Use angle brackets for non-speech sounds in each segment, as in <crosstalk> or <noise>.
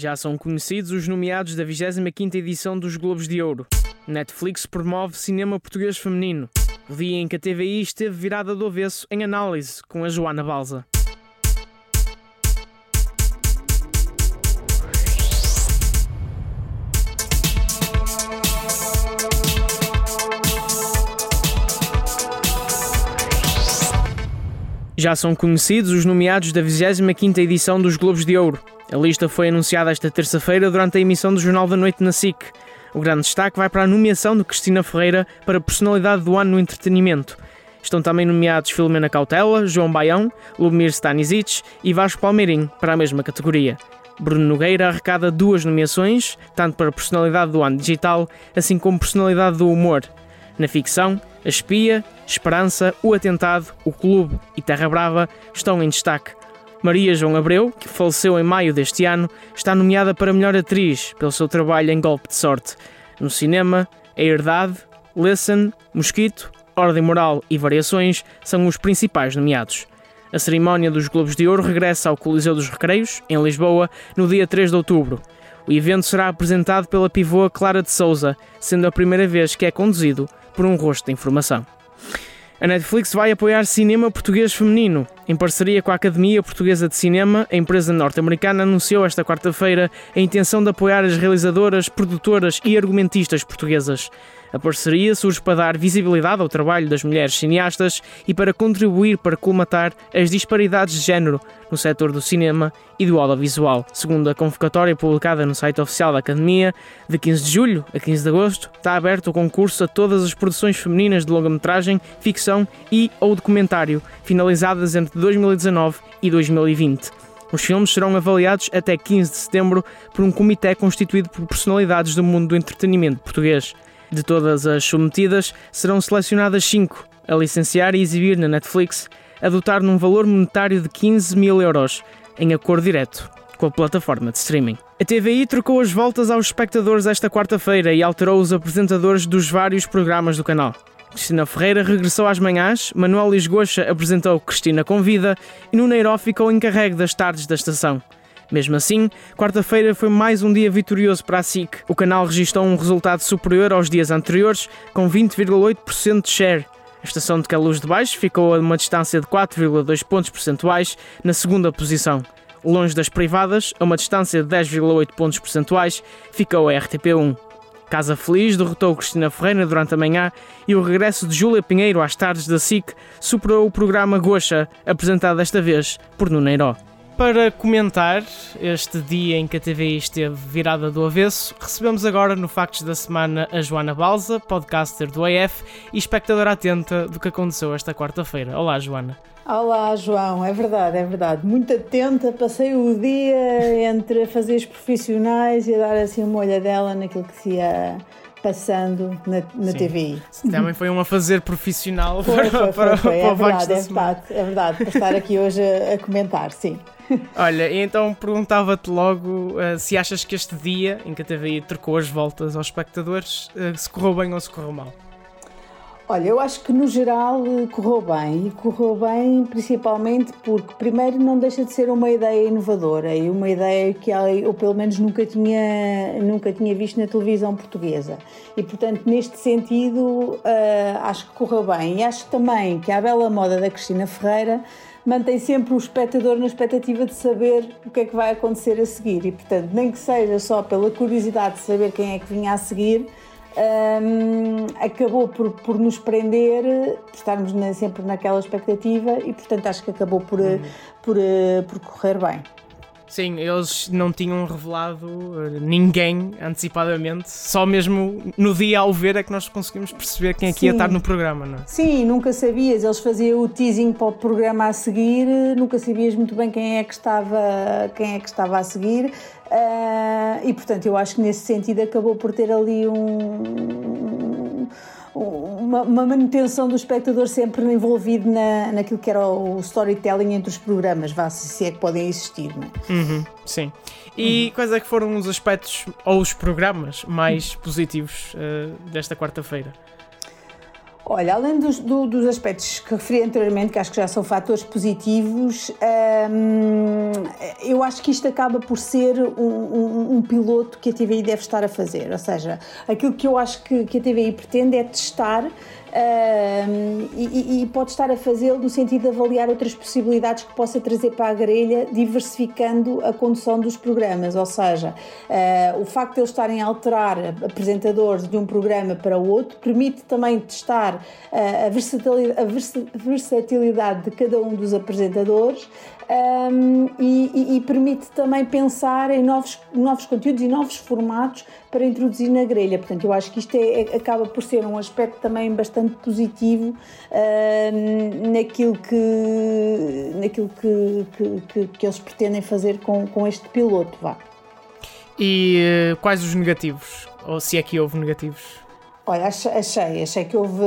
Já são conhecidos os nomeados da 25ª edição dos Globos de Ouro. Netflix promove cinema português feminino. O dia em que a TVI esteve virada do avesso em análise com a Joana Balza. Já são conhecidos os nomeados da 25ª edição dos Globos de Ouro. A lista foi anunciada esta terça-feira durante a emissão do Jornal da Noite na SIC. O grande destaque vai para a nomeação de Cristina Ferreira para Personalidade do Ano no Entretenimento. Estão também nomeados Filomena Cautela, João Baião, Lubomir Stanisic e Vasco Palmeirim para a mesma categoria. Bruno Nogueira arrecada duas nomeações, tanto para Personalidade do Ano Digital, assim como Personalidade do Humor. Na ficção, A Espia, Esperança, O Atentado, O Clube e Terra Brava estão em destaque. Maria João Abreu, que faleceu em maio deste ano, está nomeada para melhor atriz pelo seu trabalho em Golpe de Sorte. No cinema, A Herdade, Listen, Mosquito, Ordem Moral e Variações são os principais nomeados. A cerimónia dos Globos de Ouro regressa ao Coliseu dos Recreios, em Lisboa, no dia 3 de outubro. O evento será apresentado pela pivô Clara de Souza, sendo a primeira vez que é conduzido por um rosto de informação. A Netflix vai apoiar cinema português feminino. Em parceria com a Academia Portuguesa de Cinema, a empresa norte-americana anunciou esta quarta-feira a intenção de apoiar as realizadoras, produtoras e argumentistas portuguesas. A parceria surge para dar visibilidade ao trabalho das mulheres cineastas e para contribuir para colmatar as disparidades de género no setor do cinema e do audiovisual. Segundo a convocatória publicada no site oficial da Academia, de 15 de julho a 15 de agosto, está aberto o concurso a todas as produções femininas de longa-metragem, ficção e ou documentário, finalizadas entre 2019 e 2020. Os filmes serão avaliados até 15 de setembro por um comitê constituído por personalidades do mundo do entretenimento português. De todas as submetidas, serão selecionadas 5 a licenciar e exibir na Netflix, a dotar num valor monetário de 15 mil euros, em acordo direto com a plataforma de streaming. A TVI trocou as voltas aos espectadores esta quarta-feira e alterou os apresentadores dos vários programas do canal. Cristina Ferreira regressou às manhãs, Manuel Lisgocha apresentou Cristina Convida e Nuneiro ficou encarregue das tardes da estação. Mesmo assim, quarta-feira foi mais um dia vitorioso para a SIC. O canal registrou um resultado superior aos dias anteriores, com 20,8% de share. A estação de Caluz de Baixo ficou a uma distância de 4,2 pontos percentuais na segunda posição. Longe das privadas, a uma distância de 10,8 pontos percentuais, ficou a RTP1. Casa Feliz derrotou Cristina Ferreira durante a manhã e o regresso de Júlia Pinheiro às tardes da SIC superou o programa Goxa, apresentado desta vez por Nuneiro. Para comentar este dia em que a TV esteve virada do avesso, recebemos agora no Factos da Semana a Joana Balza, podcaster do AF e espectadora atenta do que aconteceu esta quarta-feira. Olá, Joana. Olá, João, é verdade, é verdade. Muito atenta, passei o dia entre fazer os profissionais e dar assim uma olhadela naquilo que se ia passando na, na TVI. Também foi um a fazer profissional <laughs> foi, para, foi, foi, foi. para, para é verdade, é verdade, é verdade, para estar aqui hoje a, a comentar, sim. Olha, então perguntava-te logo uh, se achas que este dia em que a TVI trocou as voltas aos espectadores uh, se correu bem ou se correu mal. Olha, eu acho que no geral eh, correu bem e correu bem principalmente porque, primeiro, não deixa de ser uma ideia inovadora e uma ideia que eu, pelo menos, nunca tinha, nunca tinha visto na televisão portuguesa. E, portanto, neste sentido, uh, acho que correu bem. E acho também que a bela moda da Cristina Ferreira mantém sempre o espectador na expectativa de saber o que é que vai acontecer a seguir. E, portanto, nem que seja só pela curiosidade de saber quem é que vinha a seguir, um, acabou por, por nos prender, por estarmos na, sempre naquela expectativa e, portanto, acho que acabou por, uhum. por, por, por correr bem. Sim, eles não tinham revelado eh, ninguém antecipadamente, só mesmo no dia ao ver é que nós conseguimos perceber quem é que ia estar no programa, não é? Sim, nunca sabias, eles faziam o teasing para o programa a seguir, nunca sabias muito bem quem é que estava, quem é que estava a seguir, uh, e portanto eu acho que nesse sentido acabou por ter ali um uma, uma, manutenção do espectador sempre envolvido na, naquilo que era o storytelling entre os programas, vá, se é que podem existir, não é? Uhum, sim. E uhum. quais é que foram os aspectos ou os programas mais positivos uh, desta quarta-feira? Olha, além dos, do, dos aspectos que referi anteriormente, que acho que já são fatores positivos, hum, eu acho que isto acaba por ser um, um, um, piloto que a TVI deve estar a fazer. Ou seja, aquilo que eu acho que, que a TVI pretende é testar E, e, pode estar a fazê-lo no sentido de avaliar outras possibilidades que possa trazer para a grelha, diversificando a condução dos programas. Ou seja, uh, o facto de eles estarem a alterar apresentadores de um programa para o outro permite também testar uh, a, versatilidade, a versatilidade de cada um dos apresentadores um, e, e, permite também pensar em novos, novos conteúdos e novos formatos para introduzir na grelha. Portanto, eu acho que isto é, é acaba por ser um aspecto também bastante positivo uh, naquilo, que, naquilo que, que, que, que, eles pretendem fazer com, com este piloto. Vá. E uh, quais os negativos? Ou se é que houve negativos? Olha, achei, achei que houve,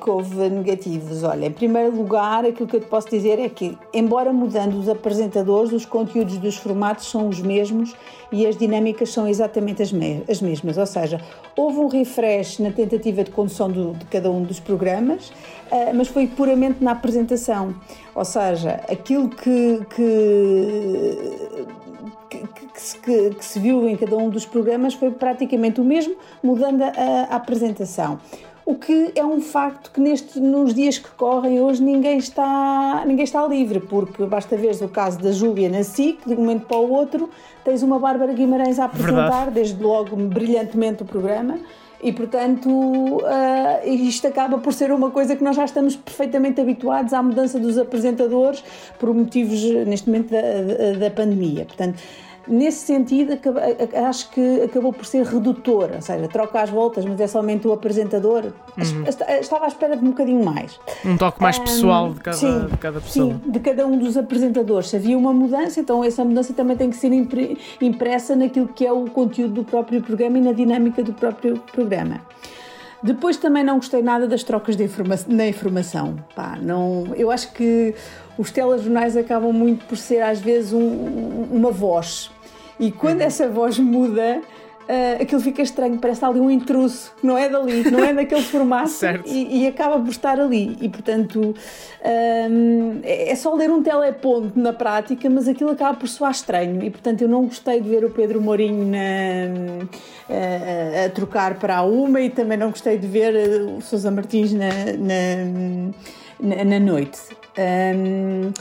que houve negativos. Olha, em primeiro lugar, aquilo que eu te posso dizer é que, embora mudando os apresentadores, os conteúdos dos formatos são os mesmos e as dinâmicas são exatamente as, me as mesmas. Ou seja, houve um refresh na tentativa de condução do, de cada um dos programas, uh, mas foi puramente na apresentação. Ou seja, aquilo que, que que, que, que, se viu em cada um dos programas foi praticamente o mesmo, mudando a, a apresentação. O que é um facto que neste, nos dias que correm hoje ninguém está, ninguém está livre, porque basta ver o caso da Júlia na SIC, de um momento para o outro tens uma Bárbara Guimarães a apresentar, Verdade. desde logo brilhantemente o programa, e portanto uh, isto acaba por ser uma coisa que nós já estamos perfeitamente habituados à mudança dos apresentadores por motivos neste momento da, da, pandemia. Portanto, nesse sentido, acho que acabou por ser redutor, ou seja, troca as voltas, mas é somente o apresentador. Uhum. Estava à espera de um bocadinho mais. Um toque mais pessoal de, cada, sim, de cada pessoa. Sim, de cada um dos apresentadores. Se havia uma mudança, então essa mudança também tem que ser impressa naquilo que é o conteúdo do próprio programa e na dinâmica do próprio programa. Depois também não gostei nada das trocas de informa na informação. Pá, não, eu acho que os telejornais acabam muito por ser às vezes um, uma voz e quando uhum. essa voz muda, uh, aquilo fica estranho, parece ali um intruso não é dali, não é daquele <laughs> formato e, e, acaba por estar ali. E portanto um, é, é só ler um teleponto na prática, mas aquilo acaba por soar estranho. E portanto eu não gostei de ver o Pedro Mourinho na, uh, a trocar para a uma e também não gostei de ver o Sousa Martins na, na, na, na noite. Um,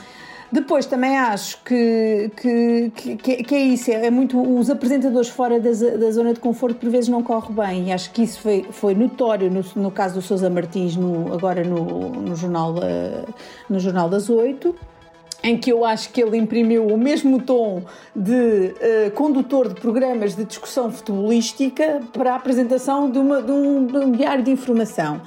depois também acho que, que, que, que é isso, é muito os apresentadores fora da, da, zona de conforto por vezes não corre bem e acho que isso foi, foi notório no, no caso do Sousa Martins no, agora no, no, jornal, uh, no Jornal das Oito em que eu acho que ele imprimiu o mesmo tom de uh, condutor de programas de discussão futebolística para a apresentação de, uma, de, um, de um diário de informação.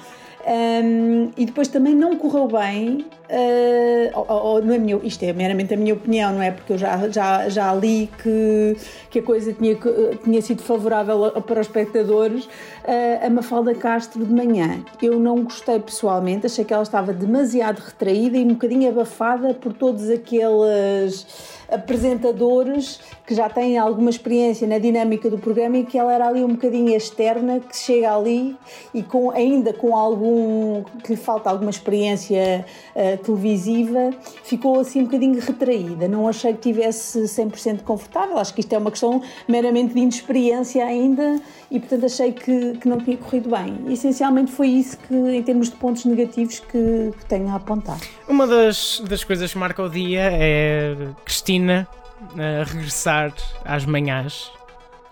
Um, e depois também não correu bem, uh, ou, ou, não é minha, isto é meramente a minha opinião, não é? Porque eu já, já, já li que, que a coisa tinha, tinha sido favorável para os espectadores. Uh, a Mafalda Castro de manhã, eu não gostei pessoalmente, achei que ela estava demasiado retraída e um bocadinho abafada por todos aqueles apresentadores que já têm alguma experiência na dinâmica do programa e que ela era ali um bocadinho externa, que chega ali e com, ainda com algum que lhe falta alguma experiência uh, televisiva, ficou assim um bocadinho retraída. Não achei que tivesse 100% confortável. Acho que isto é uma questão meramente de inexperiência ainda e portanto achei que, que não tinha corrido bem. Essencialmente foi isso que, em termos de pontos negativos, que, que tenho a apontar. Uma das, das coisas que marca o dia é Cristina a regressar às manhãs.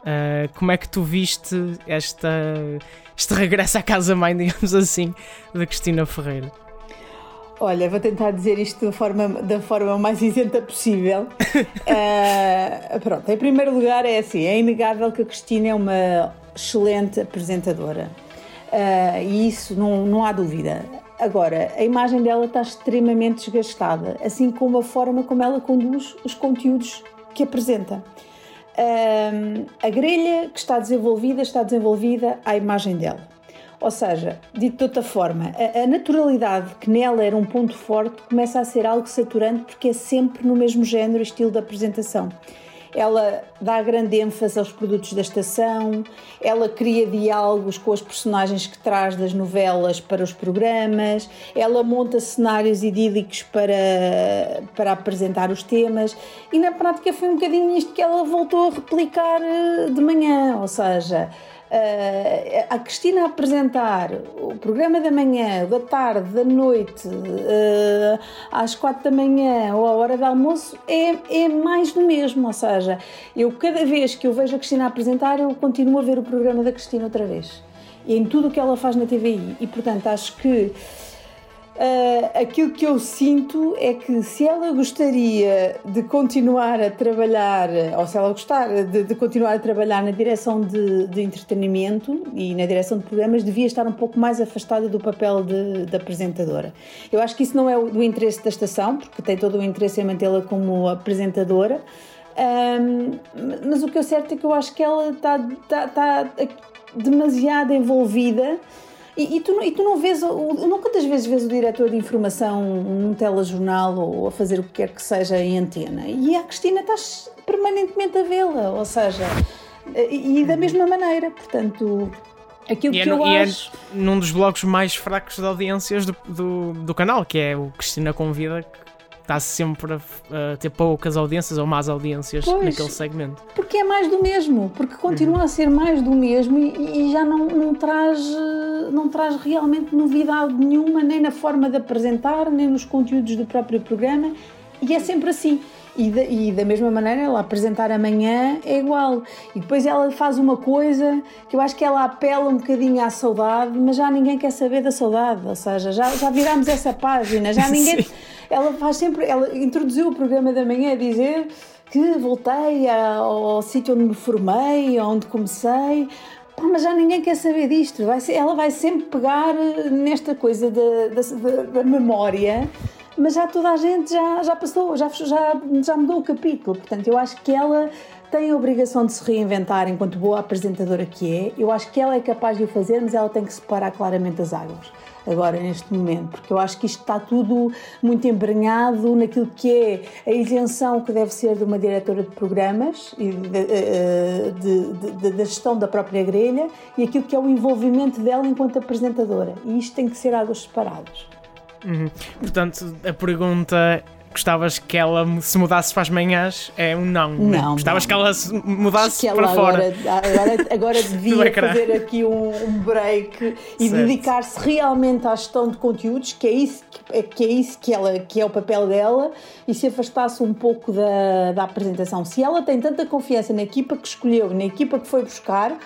Uh, como é que tu viste esta, este regresso à casa-mãe, <laughs> digamos assim, da Cristina Ferreira? Olha, vou tentar dizer isto da forma, da forma mais isenta possível. uh, <laughs> pronto, em primeiro lugar é assim, é inegável que a Cristina é uma excelente apresentadora. Uh, e isso não, não há dúvida. Agora, a imagem dela está extremamente desgastada, assim como a forma como ela conduz os conteúdos que apresenta. Um, a grelha que está desenvolvida está desenvolvida à imagem dela. Ou seja, dito de outra forma, a, a, naturalidade que nela era um ponto forte começa a ser algo saturante porque é sempre no mesmo género e estilo de apresentação. Ela dá grande ênfase aos produtos da estação, ela cria diálogos com as personagens que traz das novelas para os programas, ela monta cenários idílicos para, para apresentar os temas e na prática foi um bocadinho isto que ela voltou a replicar eh, de manhã, ou seja, a Cristina apresentar o programa da manhã, da tarde, da noite, uh, às quatro da manhã ou à hora do almoço, é, é mais do mesmo. Ou seja, eu cada vez que eu vejo a Cristina apresentar, eu continuo a ver o programa da Cristina outra vez. Em tudo o que ela faz na TVI. E portanto, acho que Uh, aquilo que eu sinto é que se ela gostaria de continuar a trabalhar, ou se ela gostar de, de continuar a trabalhar na direção de, de, entretenimento e na direção de programas, devia estar um pouco mais afastada do papel de, de apresentadora. Eu acho que isso não é do interesse da estação, porque tem todo o interesse em mantê-la como apresentadora. Um, mas o que é certo é que eu acho que ela está, está, está demasiado envolvida e, e, tu, e tu não vês, não quantas vezes vês o diretor de informação num telejornal ou a fazer o que quer que seja em antena? E a Cristina estás permanentemente a vê-la, ou seja, e, e da mesma maneira, portanto. Aquilo e é que é, eu e acho... é num dos blocos mais fracos de audiências do, do, do canal, que é o Cristina Convida, está sempre a, a, ter poucas audiências ou más audiências pois, naquele segmento. Porque é mais do mesmo, porque continua uhum. a ser mais do mesmo e, e, já não, não, traz, não traz realmente novidade nenhuma, nem na forma de apresentar, nem nos conteúdos do próprio programa, e é sempre assim. E da, e da, mesma maneira, ela apresentar amanhã é igual. E depois ela faz uma coisa que eu acho que ela apela um bocadinho à saudade, mas já ninguém quer saber da saudade. Ou seja, já, já virámos essa página, já <laughs> ninguém. ela faz sempre. Ela introduziu o programa da manhã a dizer que voltei ao sítio onde me formei, onde comecei. Pá, mas já ninguém quer saber disto. Vai ser, ela vai sempre pegar nesta coisa da, da, da memória mas já toda a gente já, já passou, já, já, já mudou o capítulo. Portanto, eu acho que ela tem a obrigação de se reinventar enquanto boa apresentadora que é. Eu acho que ela é capaz de o fazer, mas ela tem que separar claramente as águas agora neste momento, porque eu acho que isto está tudo muito embranhado naquilo que é a isenção que deve ser de uma diretora de programas e eh, de, da gestão da própria grelha e aquilo que é o envolvimento dela enquanto apresentadora. E isto tem que ser águas separadas. Uhum. Portanto, a pergunta gostavas que ela se mudasse para as manhãs é um não. Não. Gostavas não. que ela se mudasse ela para fora. Agora, agora <laughs> devia fazer aqui um, um break e dedicar-se realmente à gestão de conteúdos, que é isso que, que, é, isso que, ela, que é o papel dela, e se afastasse um pouco da, da apresentação. Se ela tem tanta confiança na equipa que escolheu, na equipa que foi buscar,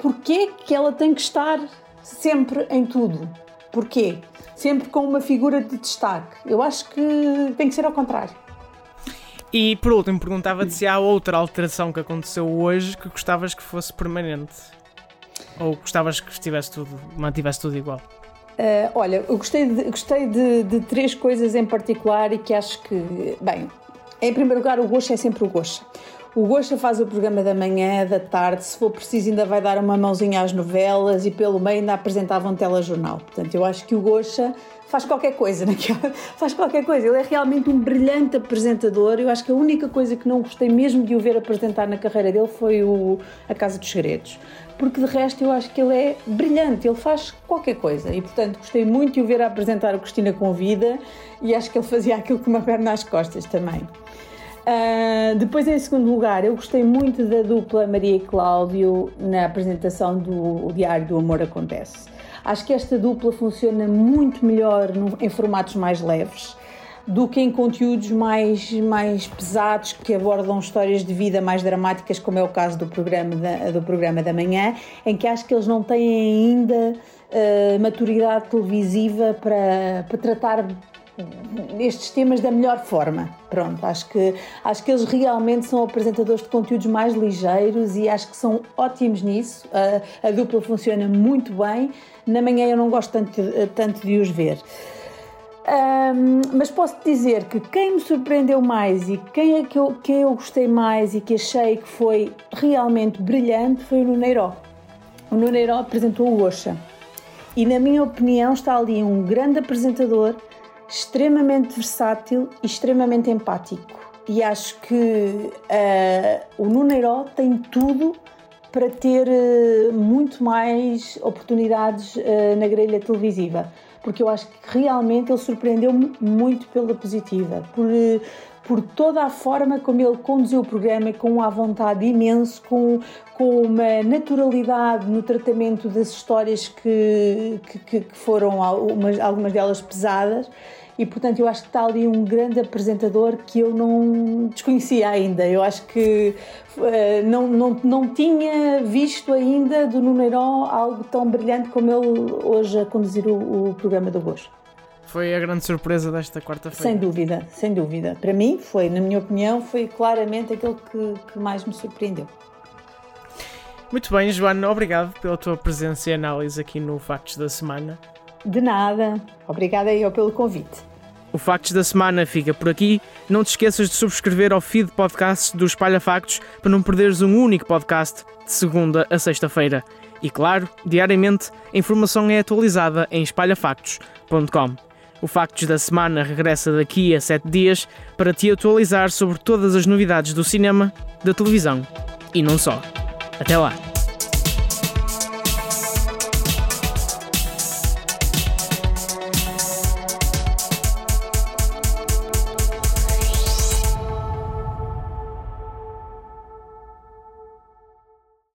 porquê que ela tem que estar sempre em tudo? Porquê? Sempre com uma figura de destaque. Eu acho que tem que ser ao contrário. E por último, perguntava-te se há outra alteração que aconteceu hoje que gostavas que fosse permanente. Ou gostavas que estivesse tudo, mantivesse tudo igual? Uh, olha, eu gostei, de, gostei de, de, três coisas em particular e que acho que, bem, em primeiro lugar, o gosto é sempre o gosto. O Gosta faz o programa da manhã, da tarde, se for preciso ainda vai dar uma mãozinha às novelas e pelo meio ainda apresentava um telejornal. Portanto, eu acho que o Gosta faz qualquer coisa naquela, <laughs> faz qualquer coisa. Ele é realmente um brilhante apresentador. Eu acho que a única coisa que não gostei mesmo de o ver apresentar na carreira dele foi o A Casa dos Segredos. Porque de resto eu acho que ele é brilhante, ele faz qualquer coisa e portanto gostei muito de o ver a apresentar o Cristina Convida e acho que ele fazia aquilo com uma perna às costas também. Uh, depois, em segundo lugar, eu gostei muito da dupla Maria e Cláudio na apresentação do Diário do Amor Acontece. Acho que esta dupla funciona muito melhor no, em formatos mais leves do que em conteúdos mais, mais pesados que abordam histórias de vida mais dramáticas, como é o caso do programa da, do programa da manhã, em que acho que eles não têm ainda uh, maturidade televisiva para, para tratar estes temas da melhor forma. Pronto, acho que, acho que eles realmente são apresentadores de conteúdos mais ligeiros e acho que são ótimos nisso. A, a dupla funciona muito bem. Na manhã eu não gosto tanto, tanto de os ver. Um, mas posso dizer que quem me surpreendeu mais e quem é que eu, quem eu gostei mais e que achei que foi realmente brilhante foi o Nuneiró. O Nuneiró apresentou o Oxa. E, na minha opinião, está ali um grande apresentador extremamente versátil e extremamente empático. e acho que uh, o Nuneiro tem tudo para ter uh, muito mais oportunidades uh, na grelha televisiva, porque eu acho que realmente ele surpreendeu-me muito pela positiva, por, por toda a forma como ele conduziu o programa, com a vontade imenso, com, com uma naturalidade no tratamento das histórias que, que, que foram algumas, algumas delas pesadas e portanto eu acho que está ali um grande apresentador que eu não desconhecia ainda. Eu acho que uh, não, não, não tinha visto ainda do Nuneiro algo tão brilhante como ele hoje a conduzir o, o programa do Gosto. Foi a grande surpresa desta quarta-feira. Sem dúvida, sem dúvida. Para mim foi, na minha opinião, foi claramente aquele que, que mais me surpreendeu. Muito bem, Joana, obrigado pela tua presença e análise aqui no Factos da Semana. De nada. Obrigada eu pelo convite. O Factos da Semana fica por aqui. Não te esqueças de subscrever ao feed podcast do Espalha Factos para não perderes um único podcast de segunda a sexta-feira. E claro, diariamente a informação é atualizada em espalhafactos.com. O Factos da Semana regressa daqui a sete dias para te atualizar sobre todas as novidades do cinema, da televisão e não só. Até lá!